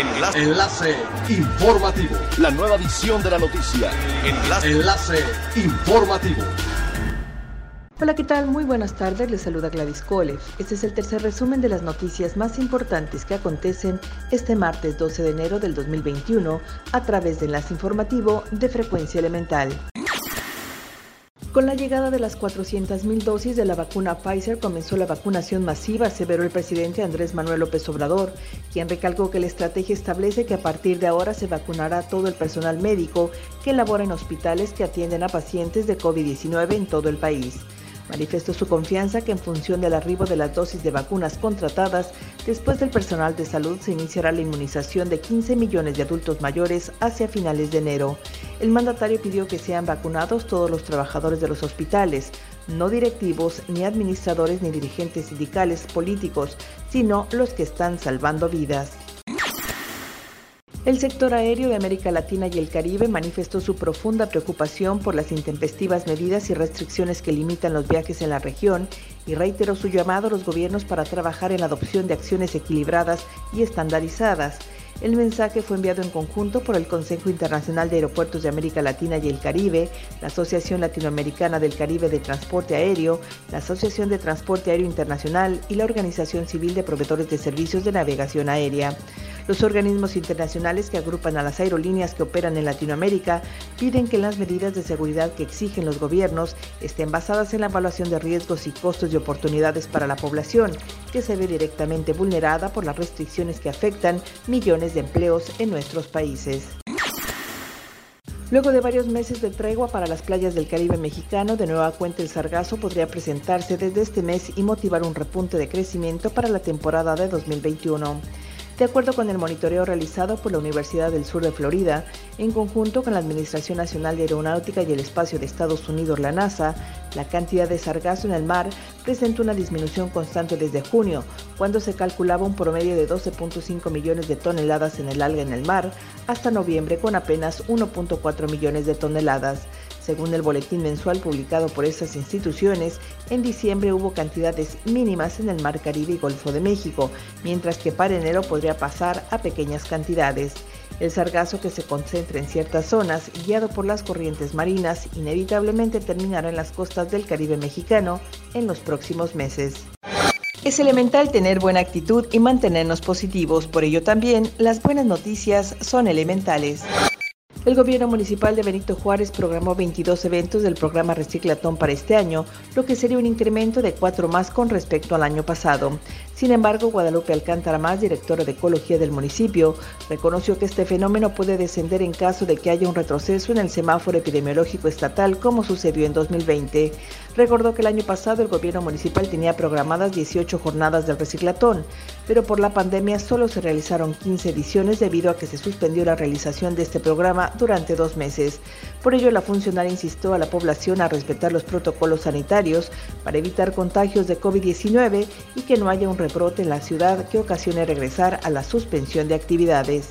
Enlace. Enlace informativo. La nueva edición de la noticia. Enlace. Enlace informativo. Hola, ¿qué tal? Muy buenas tardes, les saluda Gladys Cole. Este es el tercer resumen de las noticias más importantes que acontecen este martes 12 de enero del 2021 a través de Enlace Informativo de Frecuencia Elemental. Con la llegada de las 400.000 dosis de la vacuna Pfizer comenzó la vacunación masiva, aseveró el presidente Andrés Manuel López Obrador, quien recalcó que la estrategia establece que a partir de ahora se vacunará todo el personal médico que labora en hospitales que atienden a pacientes de COVID-19 en todo el país. Manifestó su confianza que en función del arribo de las dosis de vacunas contratadas, después del personal de salud se iniciará la inmunización de 15 millones de adultos mayores hacia finales de enero. El mandatario pidió que sean vacunados todos los trabajadores de los hospitales, no directivos, ni administradores, ni dirigentes sindicales políticos, sino los que están salvando vidas. El sector aéreo de América Latina y el Caribe manifestó su profunda preocupación por las intempestivas medidas y restricciones que limitan los viajes en la región y reiteró su llamado a los gobiernos para trabajar en la adopción de acciones equilibradas y estandarizadas. El mensaje fue enviado en conjunto por el Consejo Internacional de Aeropuertos de América Latina y el Caribe, la Asociación Latinoamericana del Caribe de Transporte Aéreo, la Asociación de Transporte Aéreo Internacional y la Organización Civil de Proveedores de Servicios de Navegación Aérea. Los organismos internacionales que agrupan a las aerolíneas que operan en Latinoamérica piden que las medidas de seguridad que exigen los gobiernos estén basadas en la evaluación de riesgos y costos y oportunidades para la población, que se ve directamente vulnerada por las restricciones que afectan millones de empleos en nuestros países. Luego de varios meses de tregua para las playas del Caribe mexicano, de nueva cuenta el sargazo podría presentarse desde este mes y motivar un repunte de crecimiento para la temporada de 2021. De acuerdo con el monitoreo realizado por la Universidad del Sur de Florida, en conjunto con la Administración Nacional de Aeronáutica y el Espacio de Estados Unidos, la NASA, la cantidad de sargazo en el mar presentó una disminución constante desde junio, cuando se calculaba un promedio de 12.5 millones de toneladas en el alga en el mar, hasta noviembre con apenas 1.4 millones de toneladas. Según el boletín mensual publicado por estas instituciones, en diciembre hubo cantidades mínimas en el Mar Caribe y Golfo de México, mientras que para enero podría pasar a pequeñas cantidades. El sargazo que se concentra en ciertas zonas, guiado por las corrientes marinas, inevitablemente terminará en las costas del Caribe mexicano en los próximos meses. Es elemental tener buena actitud y mantenernos positivos, por ello también las buenas noticias son elementales. El gobierno municipal de Benito Juárez programó 22 eventos del programa Reciclatón para este año, lo que sería un incremento de cuatro más con respecto al año pasado. Sin embargo, Guadalupe Alcántara Más, directora de Ecología del municipio, reconoció que este fenómeno puede descender en caso de que haya un retroceso en el semáforo epidemiológico estatal como sucedió en 2020. Recordó que el año pasado el gobierno municipal tenía programadas 18 jornadas del reciclatón, pero por la pandemia solo se realizaron 15 ediciones debido a que se suspendió la realización de este programa durante dos meses. Por ello, la funcionaria insistió a la población a respetar los protocolos sanitarios para evitar contagios de COVID-19 y que no haya un rebrote en la ciudad que ocasione regresar a la suspensión de actividades.